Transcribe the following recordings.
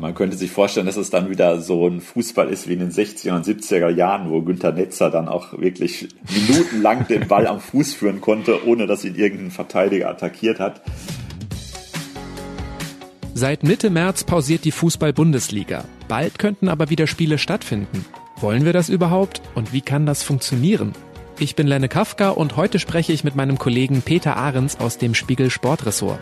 Man könnte sich vorstellen, dass es dann wieder so ein Fußball ist wie in den 60er und 70er Jahren, wo Günter Netzer dann auch wirklich minutenlang den Ball am Fuß führen konnte, ohne dass ihn irgendein Verteidiger attackiert hat. Seit Mitte März pausiert die Fußball-Bundesliga. Bald könnten aber wieder Spiele stattfinden. Wollen wir das überhaupt und wie kann das funktionieren? Ich bin Lenne Kafka und heute spreche ich mit meinem Kollegen Peter Ahrens aus dem Spiegel Sportressort.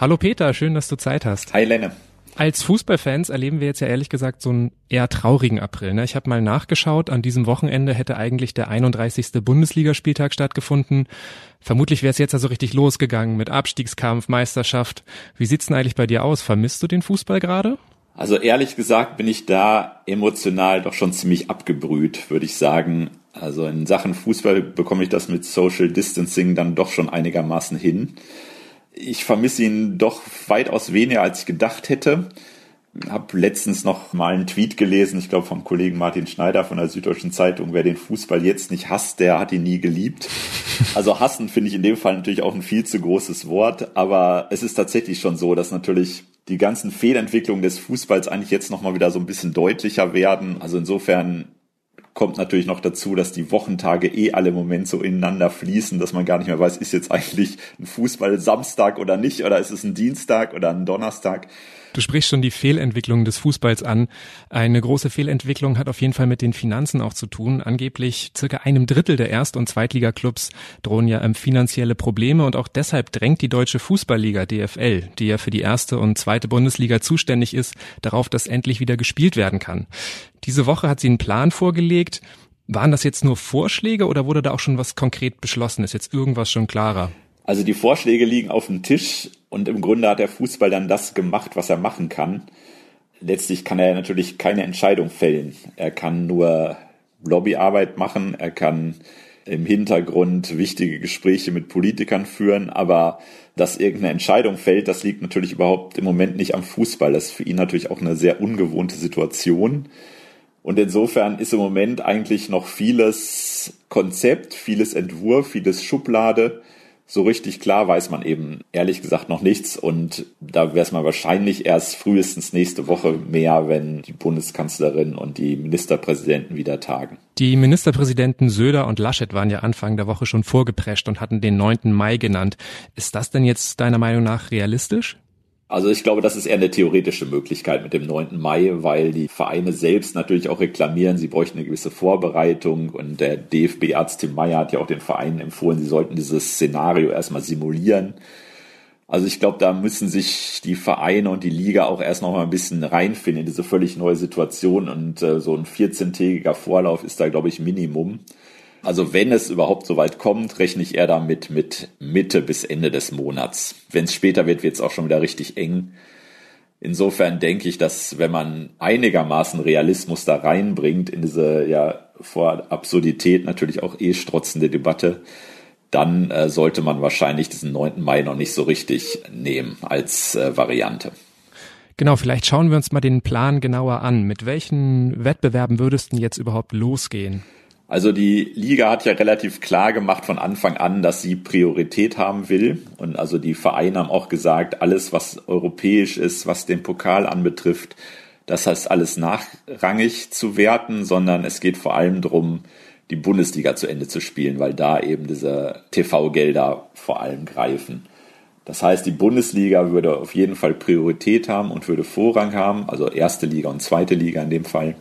Hallo Peter, schön, dass du Zeit hast. Hi Lenne. Als Fußballfans erleben wir jetzt ja ehrlich gesagt so einen eher traurigen April. Ne? Ich habe mal nachgeschaut, an diesem Wochenende hätte eigentlich der 31. Bundesligaspieltag stattgefunden. Vermutlich wäre es jetzt also richtig losgegangen mit Abstiegskampf, Meisterschaft. Wie sieht's denn eigentlich bei dir aus? Vermisst du den Fußball gerade? Also ehrlich gesagt bin ich da emotional doch schon ziemlich abgebrüht, würde ich sagen. Also in Sachen Fußball bekomme ich das mit Social Distancing dann doch schon einigermaßen hin ich vermisse ihn doch weitaus weniger, als ich gedacht hätte. Hab letztens noch mal einen Tweet gelesen, ich glaube vom Kollegen Martin Schneider von der Süddeutschen Zeitung, wer den Fußball jetzt nicht hasst, der hat ihn nie geliebt. Also hassen finde ich in dem Fall natürlich auch ein viel zu großes Wort, aber es ist tatsächlich schon so, dass natürlich die ganzen Fehlentwicklungen des Fußballs eigentlich jetzt noch mal wieder so ein bisschen deutlicher werden. Also insofern kommt natürlich noch dazu, dass die Wochentage eh alle im Moment so ineinander fließen, dass man gar nicht mehr weiß, ist jetzt eigentlich ein Fußball Samstag oder nicht, oder ist es ein Dienstag oder ein Donnerstag. Du sprichst schon die Fehlentwicklung des Fußballs an. Eine große Fehlentwicklung hat auf jeden Fall mit den Finanzen auch zu tun. Angeblich circa einem Drittel der Erst- und Zweitligaklubs drohen ja ähm, finanzielle Probleme und auch deshalb drängt die Deutsche Fußballliga DFL, die ja für die erste und zweite Bundesliga zuständig ist, darauf, dass endlich wieder gespielt werden kann. Diese Woche hat sie einen Plan vorgelegt. Waren das jetzt nur Vorschläge oder wurde da auch schon was konkret beschlossen? Ist jetzt irgendwas schon klarer? Also die Vorschläge liegen auf dem Tisch und im Grunde hat der Fußball dann das gemacht, was er machen kann. Letztlich kann er natürlich keine Entscheidung fällen. Er kann nur Lobbyarbeit machen, er kann im Hintergrund wichtige Gespräche mit Politikern führen, aber dass irgendeine Entscheidung fällt, das liegt natürlich überhaupt im Moment nicht am Fußball. Das ist für ihn natürlich auch eine sehr ungewohnte Situation. Und insofern ist im Moment eigentlich noch vieles Konzept, vieles Entwurf, vieles Schublade. So richtig klar weiß man eben ehrlich gesagt noch nichts und da wäre es mal wahrscheinlich erst frühestens nächste Woche mehr, wenn die Bundeskanzlerin und die Ministerpräsidenten wieder tagen. Die Ministerpräsidenten Söder und Laschet waren ja Anfang der Woche schon vorgeprescht und hatten den 9. Mai genannt. Ist das denn jetzt deiner Meinung nach realistisch? Also ich glaube, das ist eher eine theoretische Möglichkeit mit dem 9. Mai, weil die Vereine selbst natürlich auch reklamieren, sie bräuchten eine gewisse Vorbereitung und der DFB-Arzt Tim Meyer hat ja auch den Vereinen empfohlen, sie sollten dieses Szenario erstmal simulieren. Also ich glaube, da müssen sich die Vereine und die Liga auch erst noch mal ein bisschen reinfinden in diese völlig neue Situation und äh, so ein 14-tägiger Vorlauf ist da, glaube ich, Minimum. Also wenn es überhaupt so weit kommt, rechne ich eher damit mit Mitte bis Ende des Monats. Wenn es später wird, wird es auch schon wieder richtig eng. Insofern denke ich, dass wenn man einigermaßen Realismus da reinbringt in diese ja vor Absurdität natürlich auch eh strotzende Debatte, dann äh, sollte man wahrscheinlich diesen 9. Mai noch nicht so richtig nehmen als äh, Variante. Genau, vielleicht schauen wir uns mal den Plan genauer an. Mit welchen Wettbewerben würdest du jetzt überhaupt losgehen? Also die Liga hat ja relativ klar gemacht von Anfang an, dass sie Priorität haben will. Und also die Vereine haben auch gesagt, alles, was europäisch ist, was den Pokal anbetrifft, das heißt alles nachrangig zu werten, sondern es geht vor allem darum, die Bundesliga zu Ende zu spielen, weil da eben diese TV-Gelder vor allem greifen. Das heißt, die Bundesliga würde auf jeden Fall Priorität haben und würde Vorrang haben, also erste Liga und zweite Liga in dem Fall.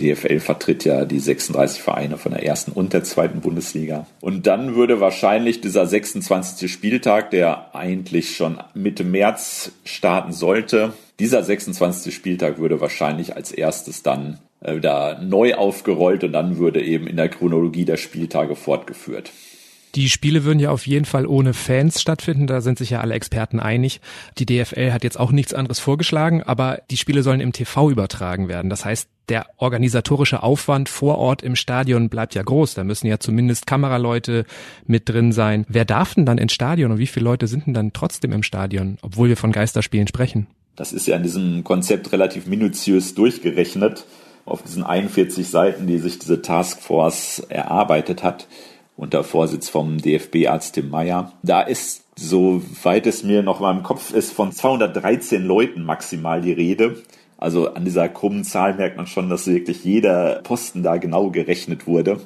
DFL vertritt ja die 36 Vereine von der ersten und der zweiten Bundesliga. Und dann würde wahrscheinlich dieser 26. Spieltag, der eigentlich schon Mitte März starten sollte, dieser 26. Spieltag würde wahrscheinlich als erstes dann äh, wieder neu aufgerollt und dann würde eben in der Chronologie der Spieltage fortgeführt. Die Spiele würden ja auf jeden Fall ohne Fans stattfinden, da sind sich ja alle Experten einig. Die DFL hat jetzt auch nichts anderes vorgeschlagen, aber die Spiele sollen im TV übertragen werden. Das heißt, der organisatorische Aufwand vor Ort im Stadion bleibt ja groß. Da müssen ja zumindest Kameraleute mit drin sein. Wer darf denn dann ins Stadion und wie viele Leute sind denn dann trotzdem im Stadion, obwohl wir von Geisterspielen sprechen? Das ist ja in diesem Konzept relativ minutiös durchgerechnet auf diesen 41 Seiten, die sich diese Taskforce erarbeitet hat. Unter Vorsitz vom DFB-Arzt Tim Meyer. Da ist, soweit es mir noch mal im Kopf ist, von 213 Leuten maximal die Rede. Also an dieser krummen Zahl merkt man schon, dass wirklich jeder Posten da genau gerechnet wurde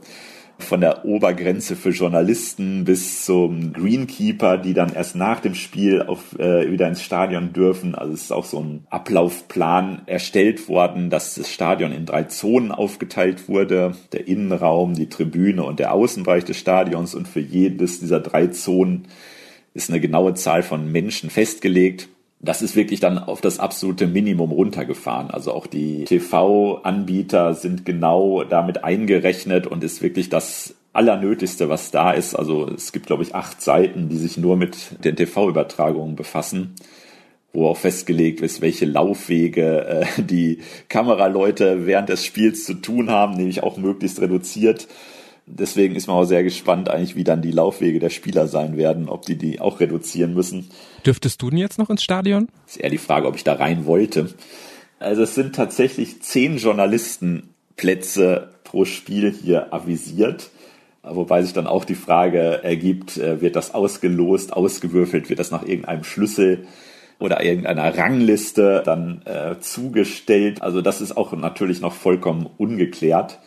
von der Obergrenze für Journalisten bis zum Greenkeeper, die dann erst nach dem Spiel auf, äh, wieder ins Stadion dürfen. Also es ist auch so ein Ablaufplan erstellt worden, dass das Stadion in drei Zonen aufgeteilt wurde. Der Innenraum, die Tribüne und der Außenbereich des Stadions. Und für jedes dieser drei Zonen ist eine genaue Zahl von Menschen festgelegt das ist wirklich dann auf das absolute Minimum runtergefahren. Also auch die TV-Anbieter sind genau damit eingerechnet und ist wirklich das Allernötigste, was da ist. Also es gibt, glaube ich, acht Seiten, die sich nur mit den TV-Übertragungen befassen, wo auch festgelegt ist, welche Laufwege äh, die Kameraleute während des Spiels zu tun haben, nämlich auch möglichst reduziert deswegen ist man auch sehr gespannt eigentlich, wie dann die Laufwege der Spieler sein werden, ob die die auch reduzieren müssen. Dürftest du denn jetzt noch ins Stadion? Ist eher die Frage, ob ich da rein wollte. Also es sind tatsächlich zehn Journalistenplätze pro Spiel hier avisiert. Wobei sich dann auch die Frage ergibt, äh, wird das ausgelost, ausgewürfelt, wird das nach irgendeinem Schlüssel oder irgendeiner Rangliste dann äh, zugestellt. Also das ist auch natürlich noch vollkommen ungeklärt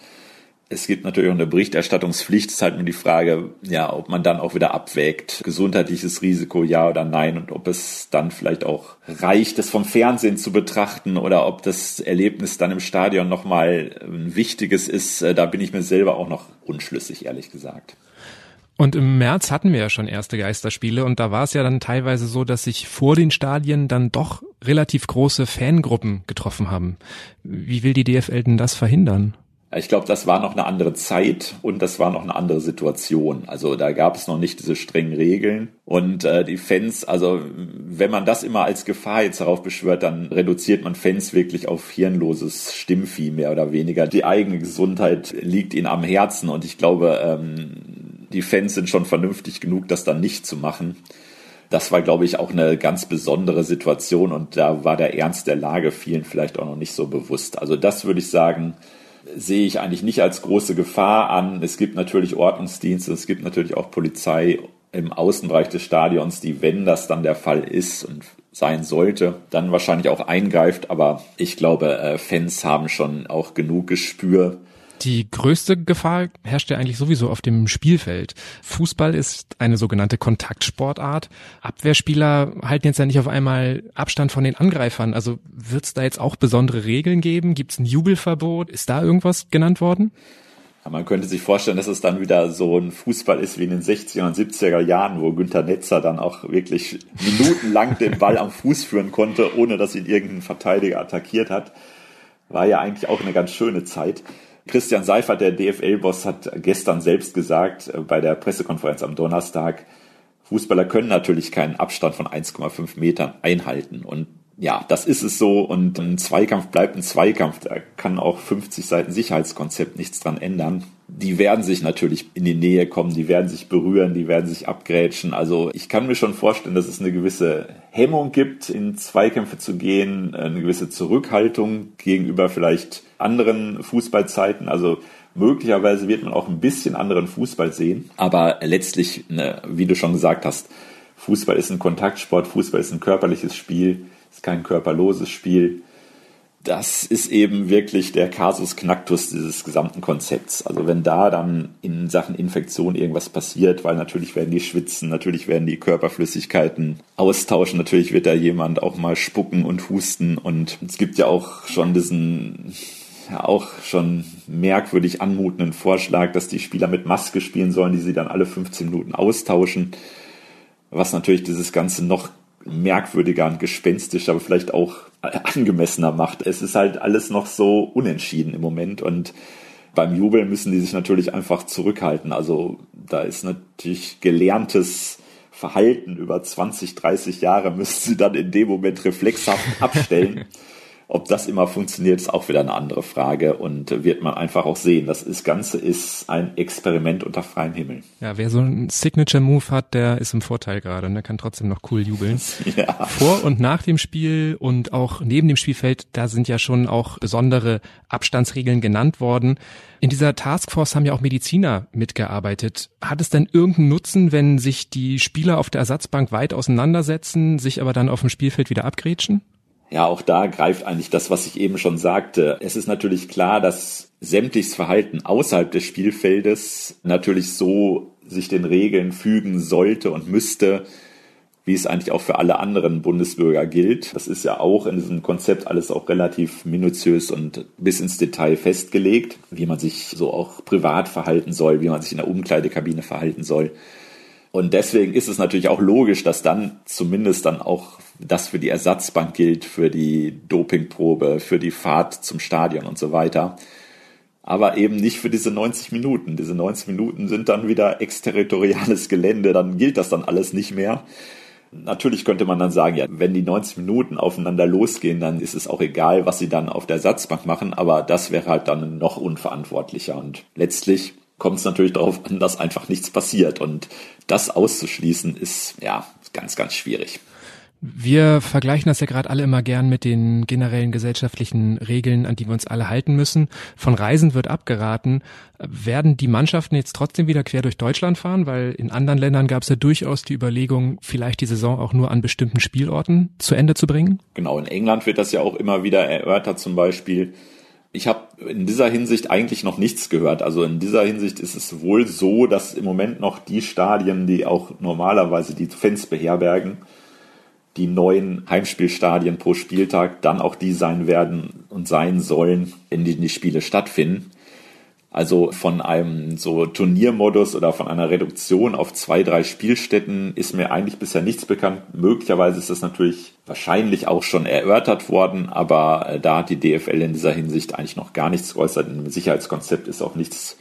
es gibt natürlich auch eine Berichterstattungspflicht. Es ist halt nur die Frage, ja, ob man dann auch wieder abwägt, gesundheitliches Risiko, ja oder nein, und ob es dann vielleicht auch reicht, das vom Fernsehen zu betrachten oder ob das Erlebnis dann im Stadion nochmal ein wichtiges ist. Äh, da bin ich mir selber auch noch unschlüssig, ehrlich gesagt. Und im März hatten wir ja schon erste Geisterspiele und da war es ja dann teilweise so, dass sich vor den Stadien dann doch relativ große Fangruppen getroffen haben. Wie will die DFL denn das verhindern? Ich glaube, das war noch eine andere Zeit und das war noch eine andere Situation. Also da gab es noch nicht diese strengen Regeln. Und äh, die Fans, also wenn man das immer als Gefahr jetzt darauf beschwört, dann reduziert man Fans wirklich auf hirnloses Stimmvieh mehr oder weniger. Die eigene Gesundheit liegt ihnen am Herzen und ich glaube, ähm, die Fans sind schon vernünftig genug, das dann nicht zu machen. Das war, glaube ich, auch eine ganz besondere Situation und da war der Ernst der Lage vielen vielleicht auch noch nicht so bewusst. Also das würde ich sagen, sehe ich eigentlich nicht als große Gefahr an. Es gibt natürlich Ordnungsdienste, es gibt natürlich auch Polizei im Außenbereich des Stadions, die, wenn das dann der Fall ist und sein sollte, dann wahrscheinlich auch eingreift. Aber ich glaube, äh, Fans haben schon auch genug Gespür, die größte Gefahr herrscht ja eigentlich sowieso auf dem Spielfeld. Fußball ist eine sogenannte Kontaktsportart. Abwehrspieler halten jetzt ja nicht auf einmal Abstand von den Angreifern. Also wird es da jetzt auch besondere Regeln geben? Gibt es ein Jubelverbot? Ist da irgendwas genannt worden? Ja, man könnte sich vorstellen, dass es dann wieder so ein Fußball ist wie in den 60er und 70er Jahren, wo Günter Netzer dann auch wirklich minutenlang den Ball am Fuß führen konnte, ohne dass ihn irgendein Verteidiger attackiert hat. War ja eigentlich auch eine ganz schöne Zeit. Christian Seifert, der DFL-Boss, hat gestern selbst gesagt äh, bei der Pressekonferenz am Donnerstag, Fußballer können natürlich keinen Abstand von 1,5 Metern einhalten. Und ja, das ist es so. Und ein Zweikampf bleibt ein Zweikampf. Da kann auch 50 Seiten Sicherheitskonzept nichts dran ändern. Die werden sich natürlich in die Nähe kommen, die werden sich berühren, die werden sich abgrätschen. Also ich kann mir schon vorstellen, dass es eine gewisse Hemmung gibt, in Zweikämpfe zu gehen, eine gewisse Zurückhaltung gegenüber vielleicht anderen Fußballzeiten. Also möglicherweise wird man auch ein bisschen anderen Fußball sehen. Aber letztlich, ne, wie du schon gesagt hast, Fußball ist ein Kontaktsport, Fußball ist ein körperliches Spiel ist kein körperloses Spiel. Das ist eben wirklich der Kasus Knacktus dieses gesamten Konzepts. Also wenn da dann in Sachen Infektion irgendwas passiert, weil natürlich werden die schwitzen, natürlich werden die Körperflüssigkeiten austauschen, natürlich wird da jemand auch mal spucken und husten und es gibt ja auch schon diesen ja auch schon merkwürdig anmutenden Vorschlag, dass die Spieler mit Maske spielen sollen, die sie dann alle 15 Minuten austauschen, was natürlich dieses Ganze noch merkwürdiger und gespenstischer, aber vielleicht auch angemessener macht. Es ist halt alles noch so unentschieden im Moment und beim Jubeln müssen die sich natürlich einfach zurückhalten. Also da ist natürlich gelerntes Verhalten über 20, 30 Jahre müssen sie dann in dem Moment reflexhaft abstellen. Ob das immer funktioniert, ist auch wieder eine andere Frage und wird man einfach auch sehen. Das Ganze ist ein Experiment unter freiem Himmel. Ja, wer so einen Signature-Move hat, der ist im Vorteil gerade und der kann trotzdem noch cool jubeln. Ja. Vor und nach dem Spiel und auch neben dem Spielfeld, da sind ja schon auch besondere Abstandsregeln genannt worden. In dieser Taskforce haben ja auch Mediziner mitgearbeitet. Hat es denn irgendeinen Nutzen, wenn sich die Spieler auf der Ersatzbank weit auseinandersetzen, sich aber dann auf dem Spielfeld wieder abgrätschen? Ja, auch da greift eigentlich das, was ich eben schon sagte. Es ist natürlich klar, dass sämtliches Verhalten außerhalb des Spielfeldes natürlich so sich den Regeln fügen sollte und müsste, wie es eigentlich auch für alle anderen Bundesbürger gilt. Das ist ja auch in diesem Konzept alles auch relativ minutiös und bis ins Detail festgelegt, wie man sich so auch privat verhalten soll, wie man sich in der Umkleidekabine verhalten soll. Und deswegen ist es natürlich auch logisch, dass dann zumindest dann auch das für die Ersatzbank gilt, für die Dopingprobe, für die Fahrt zum Stadion und so weiter. Aber eben nicht für diese 90 Minuten. Diese 90 Minuten sind dann wieder exterritoriales Gelände, dann gilt das dann alles nicht mehr. Natürlich könnte man dann sagen, ja, wenn die 90 Minuten aufeinander losgehen, dann ist es auch egal, was sie dann auf der Ersatzbank machen, aber das wäre halt dann noch unverantwortlicher. Und letztlich kommt es natürlich darauf an, dass einfach nichts passiert. Und das auszuschließen ist ja ganz, ganz schwierig. Wir vergleichen das ja gerade alle immer gern mit den generellen gesellschaftlichen Regeln, an die wir uns alle halten müssen. Von Reisen wird abgeraten. Werden die Mannschaften jetzt trotzdem wieder quer durch Deutschland fahren? Weil in anderen Ländern gab es ja durchaus die Überlegung, vielleicht die Saison auch nur an bestimmten Spielorten zu Ende zu bringen. Genau, in England wird das ja auch immer wieder erörtert zum Beispiel. Ich habe in dieser Hinsicht eigentlich noch nichts gehört. Also in dieser Hinsicht ist es wohl so, dass im Moment noch die Stadien, die auch normalerweise die Fans beherbergen, die neuen Heimspielstadien pro Spieltag dann auch die sein werden und sein sollen, in denen die Spiele stattfinden. Also von einem so Turniermodus oder von einer Reduktion auf zwei, drei Spielstätten ist mir eigentlich bisher nichts bekannt. Möglicherweise ist das natürlich wahrscheinlich auch schon erörtert worden, aber äh, da hat die DFL in dieser Hinsicht eigentlich noch gar nichts geäußert. Im Sicherheitskonzept ist auch nichts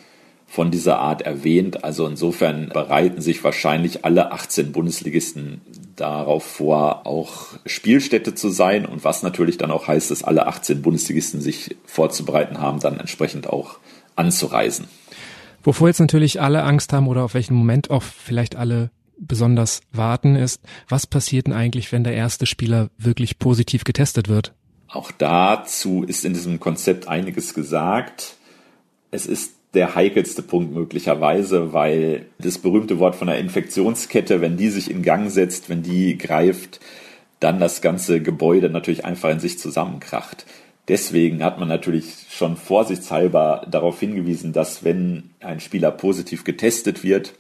von dieser Art erwähnt. Also insofern bereiten sich wahrscheinlich alle 18 Bundesligisten darauf vor, auch Spielstätte zu sein und was natürlich dann auch heißt, dass alle 18 Bundesligisten sich vorzubereiten haben, dann entsprechend auch anzureisen. Wovor jetzt natürlich alle Angst haben oder auf welchen Moment auch vielleicht alle besonders warten ist, was passiert denn eigentlich, wenn der erste Spieler wirklich positiv getestet wird? Auch dazu ist in diesem Konzept einiges gesagt. Es ist der heikelste Punkt möglicherweise, weil das berühmte Wort von der Infektionskette, wenn die sich in Gang setzt, wenn die greift, dann das ganze Gebäude natürlich einfach in sich zusammenkracht. Deswegen hat man natürlich schon vorsichtshalber darauf hingewiesen, dass wenn ein Spieler positiv getestet wird,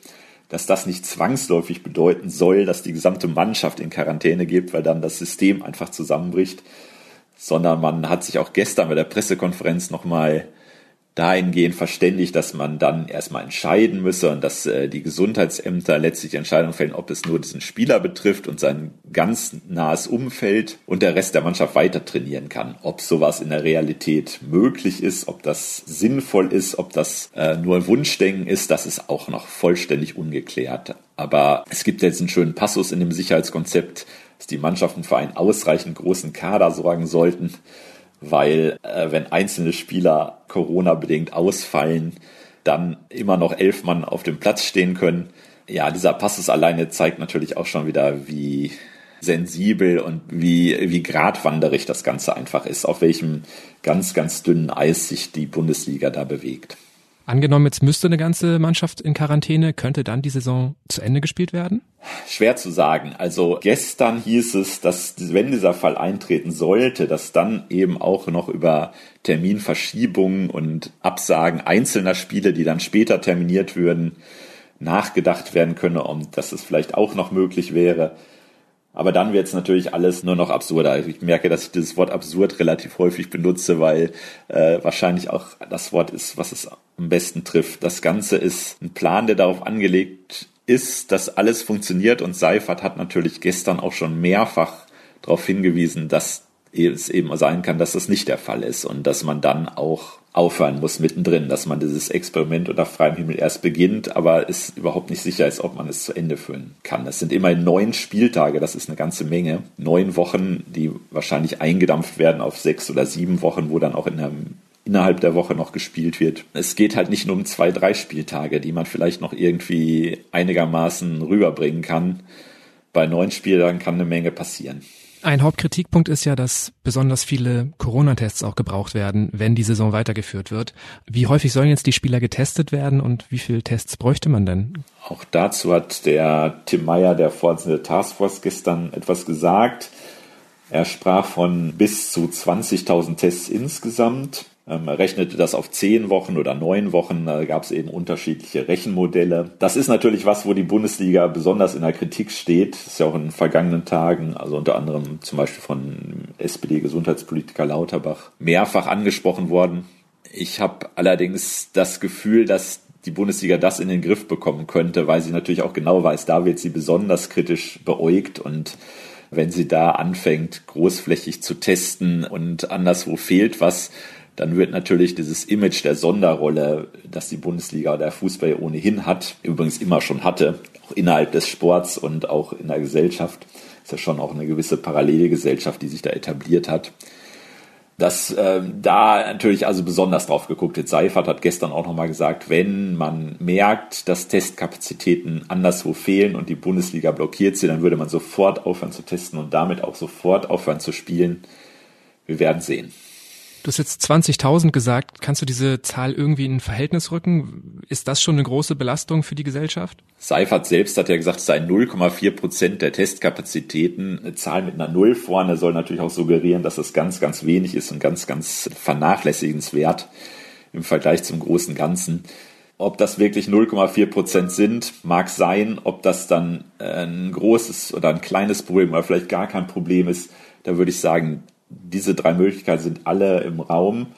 dass das nicht zwangsläufig bedeuten soll, dass die gesamte Mannschaft in Quarantäne gibt, weil dann das System einfach zusammenbricht, sondern man hat sich auch gestern bei der Pressekonferenz nochmal dahingehend verständigt, dass man dann erstmal entscheiden müsse und dass äh, die Gesundheitsämter letztlich Entscheidungen fällen, ob es nur diesen Spieler betrifft und sein ganz nahes Umfeld und der Rest der Mannschaft weiter trainieren kann. Ob sowas in der Realität möglich ist, ob das sinnvoll ist, ob das äh, nur Wunschdenken ist, das ist auch noch vollständig ungeklärt. Aber es gibt jetzt einen schönen Passus in dem Sicherheitskonzept, dass die Mannschaften für einen ausreichend großen Kader sorgen sollten, weil äh, wenn einzelne Spieler Corona-bedingt ausfallen, dann immer noch elf Mann auf dem Platz stehen können. Ja, dieser Passus alleine zeigt natürlich auch schon wieder, wie sensibel und wie, wie gradwanderig das Ganze einfach ist, auf welchem ganz, ganz dünnen Eis sich die Bundesliga da bewegt. Angenommen, jetzt müsste eine ganze Mannschaft in Quarantäne, könnte dann die Saison zu Ende gespielt werden? Schwer zu sagen. Also gestern hieß es, dass wenn dieser Fall eintreten sollte, dass dann eben auch noch über Terminverschiebungen und Absagen einzelner Spiele, die dann später terminiert würden, nachgedacht werden könne und dass es vielleicht auch noch möglich wäre. Aber dann wird es natürlich alles nur noch absurder. Ich merke, dass ich dieses Wort absurd relativ häufig benutze, weil äh, wahrscheinlich auch das Wort ist, was es am besten trifft. Das Ganze ist ein Plan, der darauf angelegt ist, dass alles funktioniert und Seifert hat natürlich gestern auch schon mehrfach darauf hingewiesen, dass es eben sein kann, dass das nicht der Fall ist und dass man dann auch aufhören muss mittendrin, dass man dieses Experiment unter freiem Himmel erst beginnt, aber es überhaupt nicht sicher ist, ob man es zu Ende führen kann. Es sind immerhin neun Spieltage, das ist eine ganze Menge. Neun Wochen, die wahrscheinlich eingedampft werden auf sechs oder sieben Wochen, wo dann auch in der innerhalb der Woche noch gespielt wird. Es geht halt nicht nur um zwei, drei Spieltage, die man vielleicht noch irgendwie einigermaßen rüberbringen kann. Bei neun Spieltagen kann eine Menge passieren. Ein Hauptkritikpunkt ist ja, dass besonders viele Corona-Tests auch gebraucht werden, wenn die Saison weitergeführt wird. Wie häufig sollen jetzt die Spieler getestet werden und wie viele Tests bräuchte man denn? Auch dazu hat der Tim Meyer, der Vorsitzende der Taskforce, gestern etwas gesagt. Er sprach von bis zu 20.000 Tests insgesamt. Ähm, rechnete das auf zehn Wochen oder neun Wochen. Da gab es eben unterschiedliche Rechenmodelle. Das ist natürlich was, wo die Bundesliga besonders in der Kritik steht. Das ist ja auch in den vergangenen Tagen, also unter anderem zum Beispiel von SPD-Gesundheitspolitiker Lauterbach, mehrfach angesprochen worden. Ich habe allerdings das Gefühl, dass die Bundesliga das in den Griff bekommen könnte, weil sie natürlich auch genau weiß, da wird sie besonders kritisch beäugt und wenn sie da anfängt, großflächig zu testen und anderswo fehlt was, dann wird natürlich dieses Image der Sonderrolle, das die Bundesliga oder der Fußball ohnehin hat, übrigens immer schon hatte, auch innerhalb des Sports und auch in der Gesellschaft, ist ja schon auch eine gewisse Parallelgesellschaft, die sich da etabliert hat, dass äh, da natürlich also besonders drauf geguckt wird. Seifert hat gestern auch nochmal gesagt, wenn man merkt, dass Testkapazitäten anderswo fehlen und die Bundesliga blockiert sie, dann würde man sofort aufhören zu testen und damit auch sofort aufhören zu spielen. Wir werden sehen. Du hast jetzt 20.000 gesagt. Kannst du diese Zahl irgendwie in ein Verhältnis rücken? Ist das schon eine große Belastung für die Gesellschaft? Seifert selbst hat ja gesagt, es seien 0,4 Prozent der Testkapazitäten. Eine Zahl mit einer Null vorne soll natürlich auch suggerieren, dass es ganz, ganz wenig ist und ganz, ganz vernachlässigenswert im Vergleich zum großen Ganzen. Ob das wirklich 0,4 Prozent sind, mag sein. Ob das dann ein großes oder ein kleines Problem oder vielleicht gar kein Problem ist, da würde ich sagen, diese drei Möglichkeiten sind alle im Raum.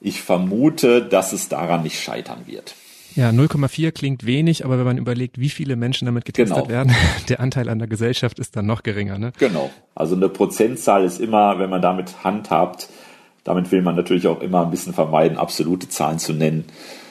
Ich vermute, dass es daran nicht scheitern wird. Ja, 0,4 klingt wenig, aber wenn man überlegt, wie viele Menschen damit getestet genau. werden, der Anteil an der Gesellschaft ist dann noch geringer. Ne? Genau. Also eine Prozentzahl ist immer, wenn man damit handhabt, damit will man natürlich auch immer ein bisschen vermeiden, absolute Zahlen zu nennen.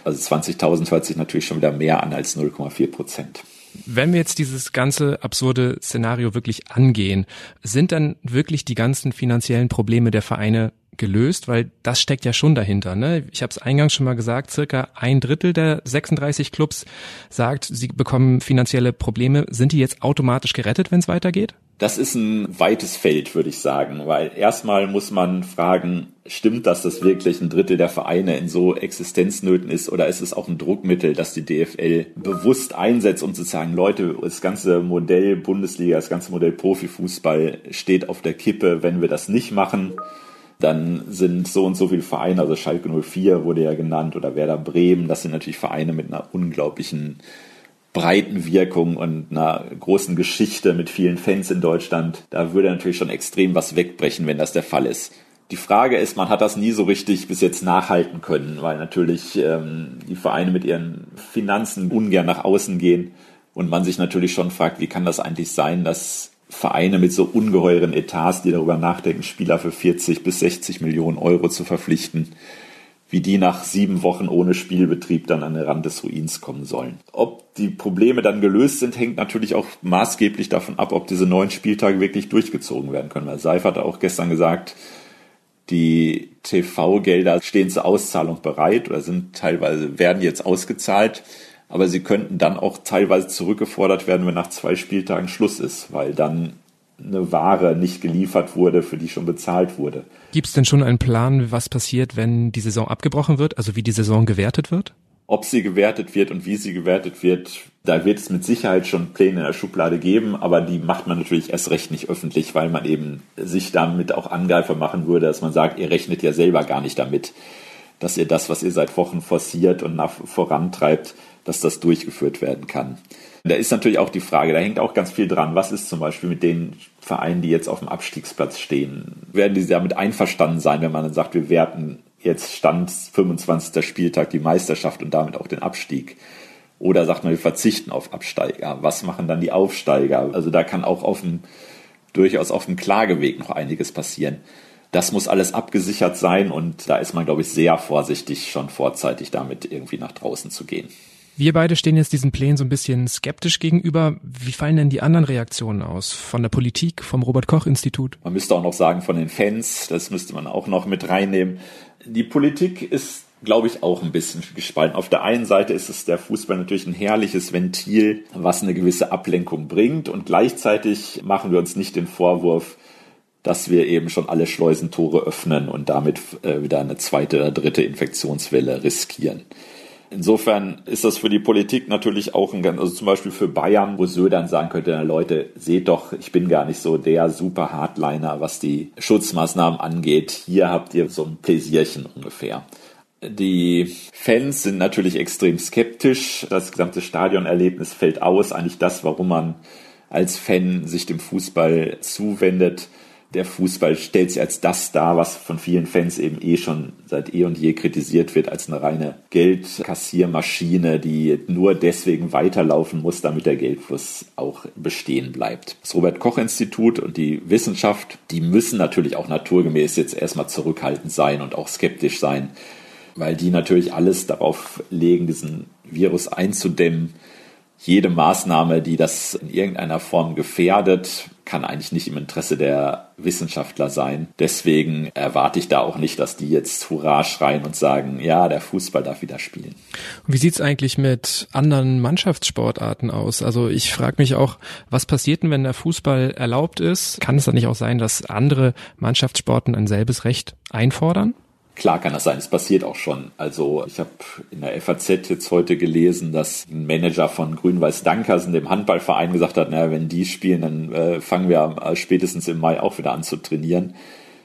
Also 20.000 hört sich natürlich schon wieder mehr an als 0,4 Prozent. Wenn wir jetzt dieses ganze absurde Szenario wirklich angehen, sind dann wirklich die ganzen finanziellen Probleme der Vereine gelöst, weil das steckt ja schon dahinter. Ne? Ich habe es eingangs schon mal gesagt, circa ein Drittel der 36 Clubs sagt, sie bekommen finanzielle Probleme. Sind die jetzt automatisch gerettet, wenn es weitergeht? Das ist ein weites Feld, würde ich sagen, weil erstmal muss man fragen, stimmt das, dass wirklich ein Drittel der Vereine in so Existenznöten ist oder ist es auch ein Druckmittel, das die DFL bewusst einsetzt, um zu sagen, Leute, das ganze Modell Bundesliga, das ganze Modell Profifußball steht auf der Kippe, wenn wir das nicht machen, dann sind so und so viele Vereine, also Schalke 04 wurde ja genannt oder Werder Bremen, das sind natürlich Vereine mit einer unglaublichen breiten Wirkung und einer großen Geschichte mit vielen Fans in Deutschland. Da würde natürlich schon extrem was wegbrechen, wenn das der Fall ist. Die Frage ist, man hat das nie so richtig bis jetzt nachhalten können, weil natürlich ähm, die Vereine mit ihren Finanzen ungern nach außen gehen und man sich natürlich schon fragt, wie kann das eigentlich sein, dass Vereine mit so ungeheuren Etats, die darüber nachdenken, Spieler für 40 bis 60 Millionen Euro zu verpflichten, wie die nach sieben Wochen ohne Spielbetrieb dann an den Rand des Ruins kommen sollen. Ob die Probleme dann gelöst sind, hängt natürlich auch maßgeblich davon ab, ob diese neun Spieltage wirklich durchgezogen werden können. Weil Seifert hat auch gestern gesagt, die TV-Gelder stehen zur Auszahlung bereit oder sind teilweise, werden jetzt ausgezahlt. Aber sie könnten dann auch teilweise zurückgefordert werden, wenn nach zwei Spieltagen Schluss ist, weil dann eine Ware nicht geliefert wurde, für die schon bezahlt wurde. Gibt es denn schon einen Plan, was passiert, wenn die Saison abgebrochen wird, also wie die Saison gewertet wird? Ob sie gewertet wird und wie sie gewertet wird, da wird es mit Sicherheit schon Pläne in der Schublade geben, aber die macht man natürlich erst recht nicht öffentlich, weil man eben sich damit auch Angreifer machen würde, dass man sagt, ihr rechnet ja selber gar nicht damit, dass ihr das, was ihr seit Wochen forciert und nach, vorantreibt, dass das durchgeführt werden kann. Da ist natürlich auch die Frage, da hängt auch ganz viel dran. Was ist zum Beispiel mit den Vereinen, die jetzt auf dem Abstiegsplatz stehen? Werden die damit einverstanden sein, wenn man dann sagt, wir werten jetzt Stand 25. Spieltag die Meisterschaft und damit auch den Abstieg? Oder sagt man, wir verzichten auf Absteiger? Was machen dann die Aufsteiger? Also da kann auch auf dem, durchaus auf dem Klageweg noch einiges passieren. Das muss alles abgesichert sein und da ist man, glaube ich, sehr vorsichtig, schon vorzeitig damit irgendwie nach draußen zu gehen. Wir beide stehen jetzt diesen Plänen so ein bisschen skeptisch gegenüber. Wie fallen denn die anderen Reaktionen aus? Von der Politik, vom Robert Koch Institut? Man müsste auch noch sagen von den Fans, das müsste man auch noch mit reinnehmen. Die Politik ist glaube ich, auch ein bisschen gespalten. Auf der einen Seite ist es der Fußball natürlich ein herrliches Ventil, was eine gewisse Ablenkung bringt und gleichzeitig machen wir uns nicht den Vorwurf, dass wir eben schon alle Schleusentore öffnen und damit äh, wieder eine zweite oder dritte Infektionswelle riskieren. Insofern ist das für die Politik natürlich auch ein ganz, also zum Beispiel für Bayern, wo Söder dann sagen könnte, na Leute, seht doch, ich bin gar nicht so der super Hardliner, was die Schutzmaßnahmen angeht. Hier habt ihr so ein Pläsierchen ungefähr. Die Fans sind natürlich extrem skeptisch. Das gesamte Stadionerlebnis fällt aus. Eigentlich das, warum man als Fan sich dem Fußball zuwendet der Fußball stellt sich als das dar, was von vielen Fans eben eh schon seit eh und je kritisiert wird, als eine reine Geldkassiermaschine, die nur deswegen weiterlaufen muss, damit der Geldfluss auch bestehen bleibt. Das Robert Koch Institut und die Wissenschaft, die müssen natürlich auch naturgemäß jetzt erstmal zurückhaltend sein und auch skeptisch sein, weil die natürlich alles darauf legen, diesen Virus einzudämmen. Jede Maßnahme, die das in irgendeiner Form gefährdet, kann eigentlich nicht im Interesse der Wissenschaftler sein. Deswegen erwarte ich da auch nicht, dass die jetzt Hurra schreien und sagen, ja, der Fußball darf wieder spielen. Und wie sieht's eigentlich mit anderen Mannschaftssportarten aus? Also ich frage mich auch, was passiert denn, wenn der Fußball erlaubt ist? Kann es dann nicht auch sein, dass andere Mannschaftssporten ein selbes Recht einfordern? Klar kann das sein, es passiert auch schon. Also ich habe in der FAZ jetzt heute gelesen, dass ein Manager von Grün-Weiß Dankersen, dem Handballverein, gesagt hat, naja, wenn die spielen, dann äh, fangen wir äh, spätestens im Mai auch wieder an zu trainieren.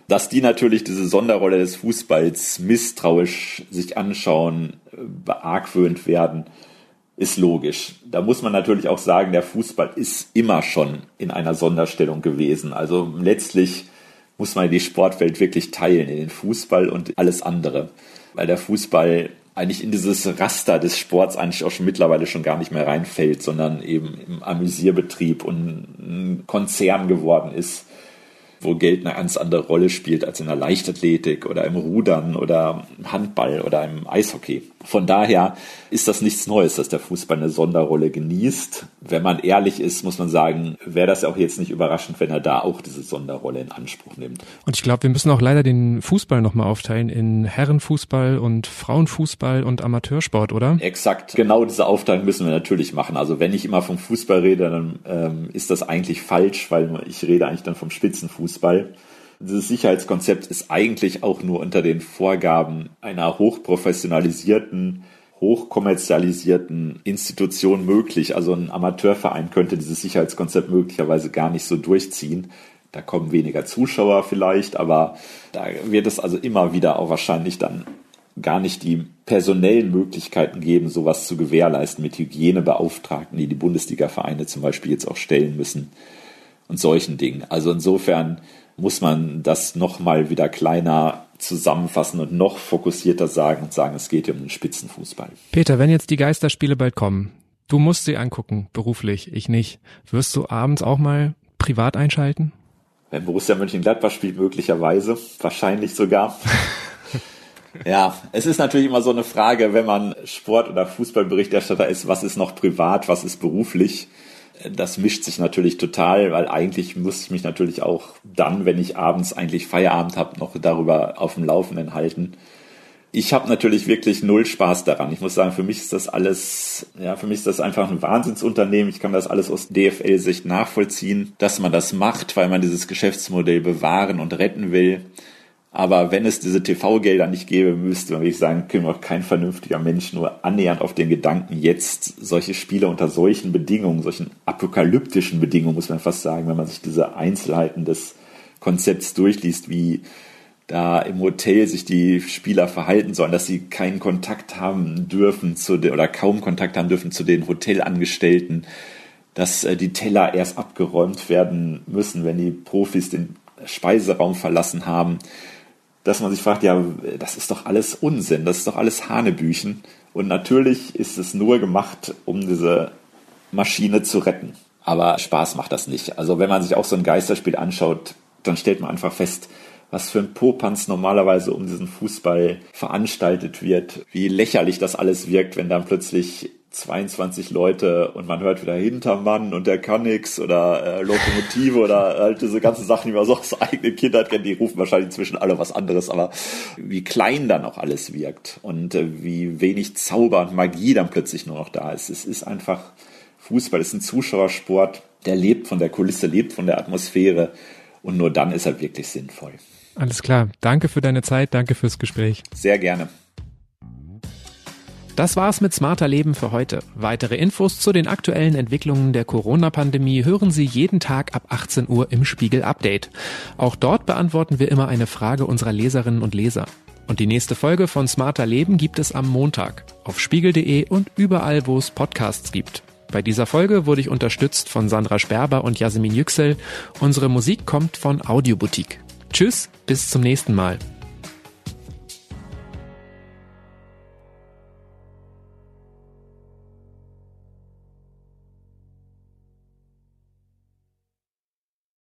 Dass die natürlich diese Sonderrolle des Fußballs misstrauisch sich anschauen, äh, beargwöhnt werden, ist logisch. Da muss man natürlich auch sagen, der Fußball ist immer schon in einer Sonderstellung gewesen. Also letztlich muss man die Sportwelt wirklich teilen in den Fußball und alles andere. Weil der Fußball eigentlich in dieses Raster des Sports eigentlich auch schon mittlerweile schon gar nicht mehr reinfällt, sondern eben im Amüsierbetrieb und ein Konzern geworden ist wo Geld eine ganz andere Rolle spielt als in der Leichtathletik oder im Rudern oder im Handball oder im Eishockey. Von daher ist das nichts Neues, dass der Fußball eine Sonderrolle genießt. Wenn man ehrlich ist, muss man sagen, wäre das auch jetzt nicht überraschend, wenn er da auch diese Sonderrolle in Anspruch nimmt. Und ich glaube, wir müssen auch leider den Fußball nochmal aufteilen in Herrenfußball und Frauenfußball und Amateursport, oder? Exakt, genau diese Aufteilung müssen wir natürlich machen. Also wenn ich immer vom Fußball rede, dann ähm, ist das eigentlich falsch, weil ich rede eigentlich dann vom Spitzenfußball. Fußball. Dieses Sicherheitskonzept ist eigentlich auch nur unter den Vorgaben einer hochprofessionalisierten, hochkommerzialisierten Institution möglich. Also ein Amateurverein könnte dieses Sicherheitskonzept möglicherweise gar nicht so durchziehen. Da kommen weniger Zuschauer vielleicht, aber da wird es also immer wieder auch wahrscheinlich dann gar nicht die personellen Möglichkeiten geben, sowas zu gewährleisten mit Hygienebeauftragten, die die Bundesliga-Vereine zum Beispiel jetzt auch stellen müssen und solchen Dingen. Also insofern muss man das nochmal wieder kleiner zusammenfassen und noch fokussierter sagen und sagen, es geht um den Spitzenfußball. Peter, wenn jetzt die Geisterspiele bald kommen, du musst sie angucken, beruflich, ich nicht. Wirst du abends auch mal privat einschalten? Wenn Borussia Mönchengladbach spielt, möglicherweise, wahrscheinlich sogar. ja, es ist natürlich immer so eine Frage, wenn man Sport- oder Fußballberichterstatter ist, was ist noch privat, was ist beruflich? Das mischt sich natürlich total, weil eigentlich muss ich mich natürlich auch dann, wenn ich abends eigentlich Feierabend habe, noch darüber auf dem Laufenden halten. Ich habe natürlich wirklich null Spaß daran. Ich muss sagen, für mich ist das alles, ja, für mich ist das einfach ein Wahnsinnsunternehmen. Ich kann das alles aus DFL-Sicht nachvollziehen, dass man das macht, weil man dieses Geschäftsmodell bewahren und retten will. Aber wenn es diese TV-Gelder nicht gäbe, müsste man wirklich sagen, können auch kein vernünftiger Mensch nur annähernd auf den Gedanken, jetzt solche Spiele unter solchen Bedingungen, solchen apokalyptischen Bedingungen, muss man fast sagen, wenn man sich diese Einzelheiten des Konzepts durchliest, wie da im Hotel sich die Spieler verhalten sollen, dass sie keinen Kontakt haben dürfen zu den, oder kaum Kontakt haben dürfen zu den Hotelangestellten, dass äh, die Teller erst abgeräumt werden müssen, wenn die Profis den Speiseraum verlassen haben dass man sich fragt, ja, das ist doch alles Unsinn, das ist doch alles Hanebüchen. Und natürlich ist es nur gemacht, um diese Maschine zu retten. Aber Spaß macht das nicht. Also wenn man sich auch so ein Geisterspiel anschaut, dann stellt man einfach fest, was für ein Popanz normalerweise um diesen Fußball veranstaltet wird, wie lächerlich das alles wirkt, wenn dann plötzlich 22 Leute und man hört wieder Hintermann und der kann nix oder äh, Lokomotive oder halt diese ganzen Sachen, die man so aus eigenen Kindheit kennt, die rufen wahrscheinlich inzwischen alle was anderes, aber wie klein dann auch alles wirkt und äh, wie wenig Zauber und Magie dann plötzlich nur noch da ist. Es ist einfach, Fußball ist ein Zuschauersport, der lebt von der Kulisse, lebt von der Atmosphäre und nur dann ist er wirklich sinnvoll. Alles klar. Danke für deine Zeit, danke fürs Gespräch. Sehr gerne. Das war's mit Smarter Leben für heute. Weitere Infos zu den aktuellen Entwicklungen der Corona-Pandemie hören Sie jeden Tag ab 18 Uhr im Spiegel Update. Auch dort beantworten wir immer eine Frage unserer Leserinnen und Leser. Und die nächste Folge von Smarter Leben gibt es am Montag auf spiegel.de und überall, wo es Podcasts gibt. Bei dieser Folge wurde ich unterstützt von Sandra Sperber und Jasmin Yüksel. Unsere Musik kommt von Audioboutique. Tschüss, bis zum nächsten Mal.